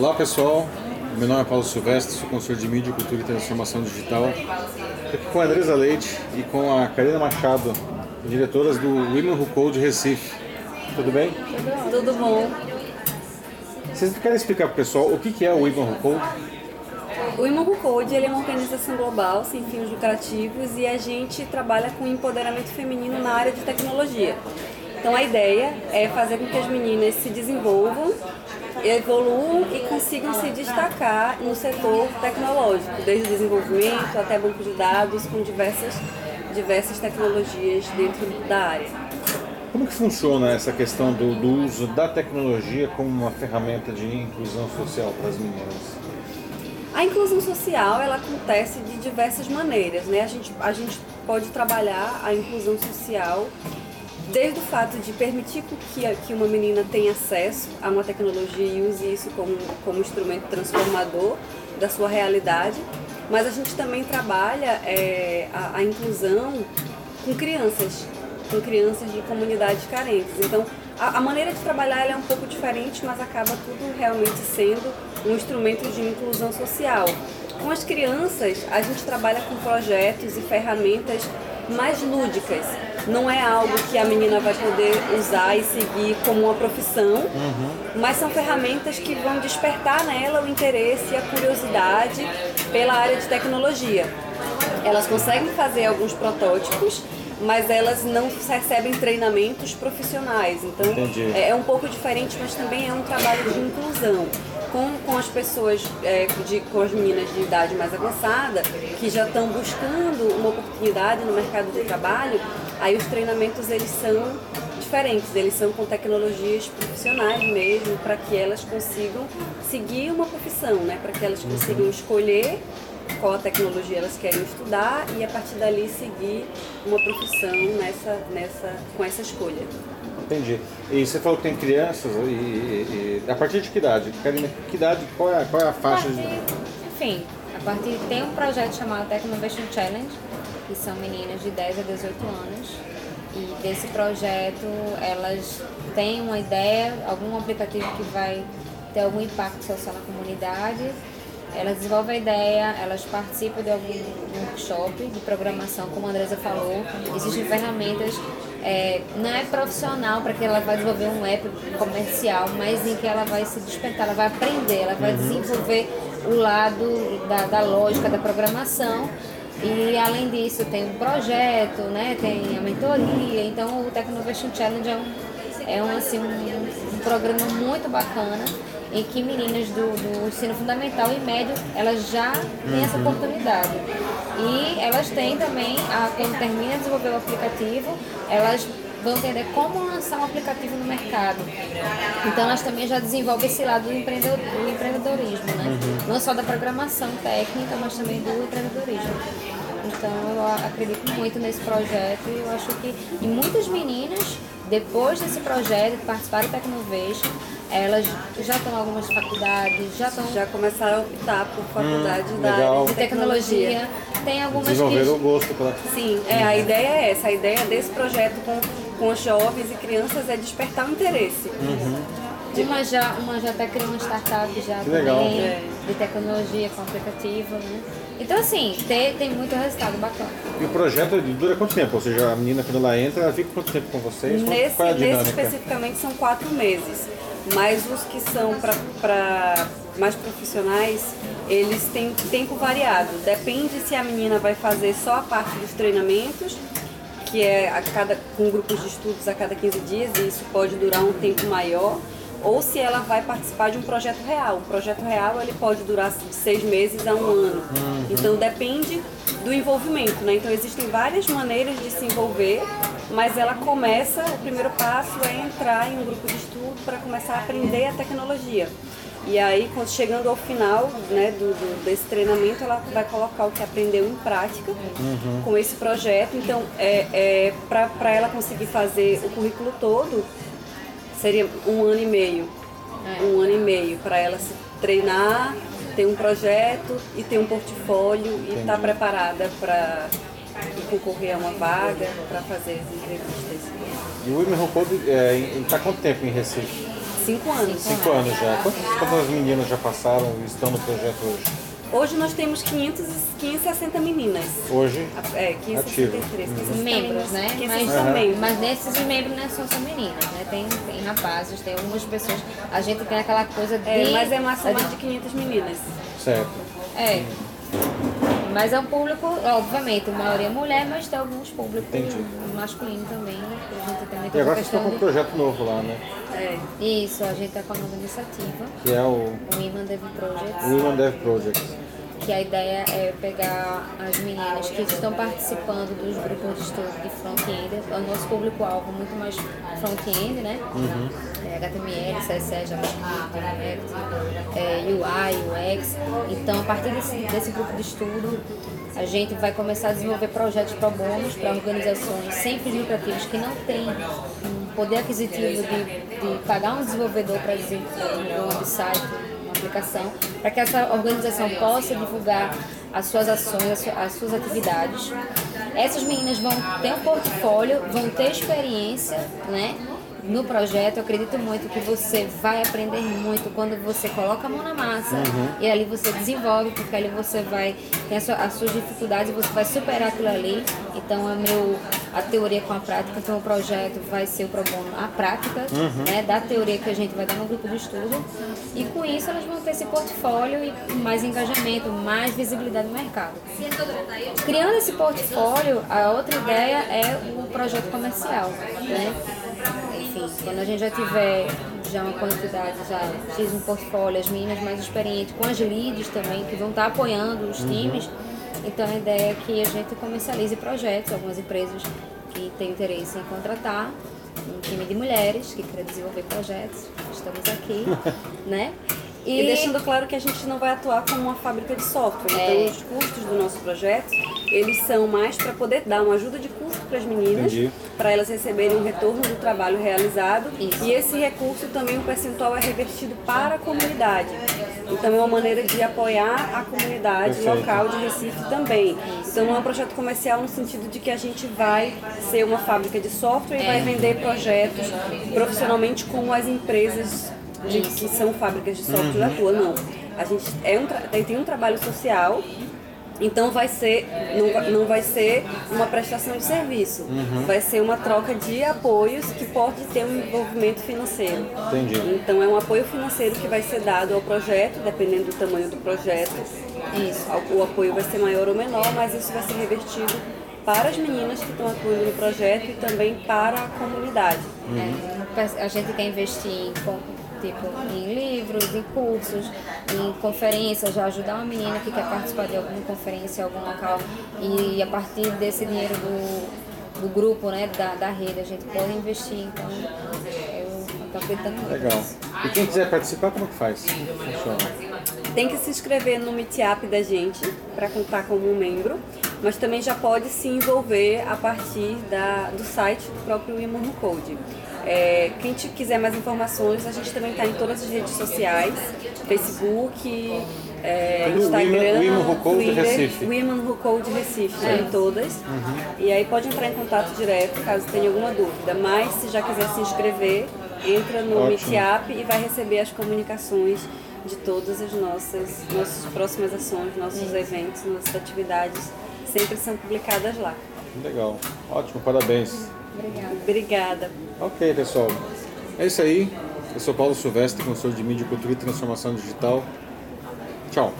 Olá pessoal, meu nome é Paulo Silvestre, sou consultor de mídia, cultura e transformação digital. Estou aqui com a Andresa Leite e com a Karina Machado, diretoras do Women Who Code Recife. Tudo bem? Tudo bom. Vocês querem explicar para o pessoal o que é o Women Who Code? O Women Who Code é uma organização global sem fins lucrativos e a gente trabalha com empoderamento feminino na área de tecnologia. Então a ideia é fazer com que as meninas se desenvolvam, evoluam e consigam se destacar no setor tecnológico, desde o desenvolvimento até banco de dados com diversas, diversas tecnologias dentro da área. Como que funciona essa questão do, do uso da tecnologia como uma ferramenta de inclusão social para as meninas? A inclusão social ela acontece de diversas maneiras, né? A gente, a gente pode trabalhar a inclusão social desde o fato de permitir que, que uma menina tenha acesso a uma tecnologia e use isso como, como instrumento transformador da sua realidade, mas a gente também trabalha é, a, a inclusão com crianças, com crianças de comunidades carentes. Então, a, a maneira de trabalhar é um pouco diferente, mas acaba tudo realmente sendo um instrumento de inclusão social. Com as crianças, a gente trabalha com projetos e ferramentas mais lúdicas. Não é algo que a menina vai poder usar e seguir como uma profissão, uhum. mas são ferramentas que vão despertar nela o interesse e a curiosidade pela área de tecnologia. Elas conseguem fazer alguns protótipos mas elas não recebem treinamentos profissionais. Então é, é, um pouco diferente, mas também é um trabalho de inclusão. Com, com as pessoas, é, de, com as meninas de idade mais avançada, que já estão buscando uma oportunidade no mercado de trabalho, aí os treinamentos eles são diferentes, eles são com tecnologias profissionais mesmo, para que elas consigam seguir uma profissão, né? para que elas consigam uhum. escolher qual a tecnologia elas querem estudar e a partir dali seguir uma profissão nessa, nessa, com essa escolha. Entendi. E você falou que tem crianças, e, e, e a partir de que idade? Que idade, qual é, qual é a faixa a partir, de... Enfim, a partir tem um projeto chamado Technovation Challenge, que são meninas de 10 a 18 anos. E desse projeto elas têm uma ideia, algum aplicativo que vai ter algum impacto social na comunidade elas desenvolvem a ideia, elas participam de algum workshop de programação, como a Andresa falou. Existem ferramentas, é, não é profissional para que ela vai desenvolver um app comercial, mas em que ela vai se despertar, ela vai aprender, ela vai uhum. desenvolver o lado da, da lógica da programação. E além disso tem um projeto, né? tem a mentoria, então o Technovation Challenge é um, é um, assim, um, um programa muito bacana em que meninas do, do ensino fundamental e médio elas já têm essa uhum. oportunidade. E elas têm também, a, quando termina de desenvolver o aplicativo, elas vão entender como lançar um aplicativo no mercado. Então elas também já desenvolvem esse lado do empreendedorismo, né? Uhum. Não só da programação técnica, mas também do empreendedorismo. Então eu acredito muito nesse projeto e eu acho que e muitas meninas, depois desse projeto, participaram do Tecnovation, elas já estão em algumas faculdades, já estão. Já começaram a optar por faculdade hum, da área de tecnologia. Tem algumas que. o gosto pela. Sim, é, a ideia é essa. A ideia desse projeto com, com os jovens e crianças é despertar o interesse. Uhum. Uma já, uma já está criando uma startup já que também, legal. de tecnologia com aplicativo, né? Então assim, tem, tem muito resultado bacana. E o projeto dura quanto tempo? Ou seja, a menina quando ela entra, ela fica quanto tempo com vocês? Nesse, é nesse especificamente são quatro meses. Mas os que são para mais profissionais, eles têm tempo variado. Depende se a menina vai fazer só a parte dos treinamentos, que é a cada, com grupos de estudos a cada 15 dias, e isso pode durar um tempo maior ou se ela vai participar de um projeto real. O projeto real ele pode durar de seis meses a um ano. Uhum. Então depende do envolvimento, né? Então existem várias maneiras de se envolver, mas ela começa, o primeiro passo é entrar em um grupo de estudo para começar a aprender a tecnologia. E aí, quando chegando ao final né, do, do, desse treinamento, ela vai colocar o que aprendeu em prática uhum. com esse projeto. Então, é, é, para ela conseguir fazer o currículo todo, seria um ano e meio. É. Um ano e meio para ela se treinar, ter um projeto e ter um portfólio e estar tá preparada para concorrer a uma vaga, para fazer as entrevistas. E o Women Code está é, quanto tempo em Recife? Cinco anos. Cinco anos já. Quantas, quantas meninas já passaram e estão no projeto hoje? Hoje nós temos 500, 560 meninas. Hoje? É, 563. 560 membros, né? 560 Mas, membros. mas nesses membros não são só meninas, né? Tem, tem rapazes, tem algumas pessoas. A gente tem aquela coisa de. É, mas é uma soma de 500 meninas. Certo. É. Mas é um público, obviamente, a maioria é mulher, mas tem alguns públicos Entendi. masculino também, né? A gente tem muita E agora vocês questão estão com um projeto novo lá, né? É. Isso, a gente está com a nova iniciativa, Que é o o Women Dev Project, Women Dev Project. que a ideia é pegar as meninas que estão participando dos grupos de estudo de front-end, o nosso público-alvo é muito mais front-end, né? É, HTML, CSS, JavaScript, React, é, UI, UX. Então, a partir desse, desse grupo de estudo, a gente vai começar a desenvolver projetos pro bônus para organizações sem fins lucrativos que não têm um poder aquisitivo de, de pagar um desenvolvedor para desenvolver um website, uma aplicação, para que essa organização possa divulgar as suas ações, as su- as suas atividades. Essas meninas vão ter um portfólio, vão ter experiência, né? No projeto, eu acredito muito que você vai aprender muito quando você coloca a mão na massa e ali você desenvolve, porque ali você vai ter a sua- as suas dificuldades e você vai superar aquilo ali. Então, é meu, a teoria com a prática, então o projeto vai ser o pro bono, a prática né, da teoria que a gente vai dar no grupo de estudo. E com isso, elas vão ter esse portfólio e mais engajamento, mais visibilidade no mercado. Criando esse portfólio, a outra ideia é o projeto comercial, né? Enfim, quando a gente já tiver já uma quantidade, já fiz um portfólio, as meninas mais experientes, com as leads também, que vão estar apoiando os times, então a ideia é que a gente comercialize projetos, algumas empresas que têm interesse em contratar um time de mulheres que quer desenvolver projetos, estamos aqui, né? E deixando claro que a gente não vai atuar como uma fábrica de software. É. Então, os custos do nosso projeto, eles são mais para poder dar uma ajuda de custo para as meninas, para elas receberem um retorno do trabalho realizado. Isso. E esse recurso também, o percentual é revertido para a comunidade. Então, é uma maneira de apoiar a comunidade Perfeito. local de Recife também. Então, não é um projeto comercial no sentido de que a gente vai ser uma fábrica de software e vai vender projetos profissionalmente como as empresas de, que são fábricas de software atuam, não. A gente é um, tem um trabalho social, então vai ser, não, não vai ser uma prestação de serviço, vai ser uma troca de apoios que pode ter um envolvimento financeiro. Entendi. Então é um apoio financeiro que vai ser dado ao projeto, dependendo do tamanho do projeto. Isso. O apoio vai ser maior ou menor, mas isso vai ser revertido para as meninas que estão atuando no projeto e também para a comunidade. É, a gente quer investir em, tipo, em livros, em cursos, em conferências, já ajudar uma menina que quer participar de alguma conferência, algum local e a partir desse dinheiro do, do grupo, né, da, da rede, a gente pode investir. Então, eu estou acreditando Legal. nisso. E quem quiser participar, como que faz? Funciona. Tem que se inscrever no Meetup da gente para contar como um membro, mas também já pode se envolver a partir da, do site do próprio Who Code. É, quem quiser mais informações, a gente também está em todas as redes sociais, Facebook, é, Instagram, Women- Women Who Code Twitter, Recife. Women Who Code Recife, tá em todas. E aí pode entrar em contato direto caso tenha alguma dúvida. Mas se já quiser se inscrever, entra no. Meetup e vai receber as comunicações de todas as nossas, nossas próximas ações, nossos eventos, nossas atividades, sempre são publicadas lá. Legal. Ótimo, parabéns. Obrigada. Obrigada. Ok, pessoal. É isso aí. Eu sou Paulo Silvestre, consultor de mídia, cultura e transformação digital. Tchau.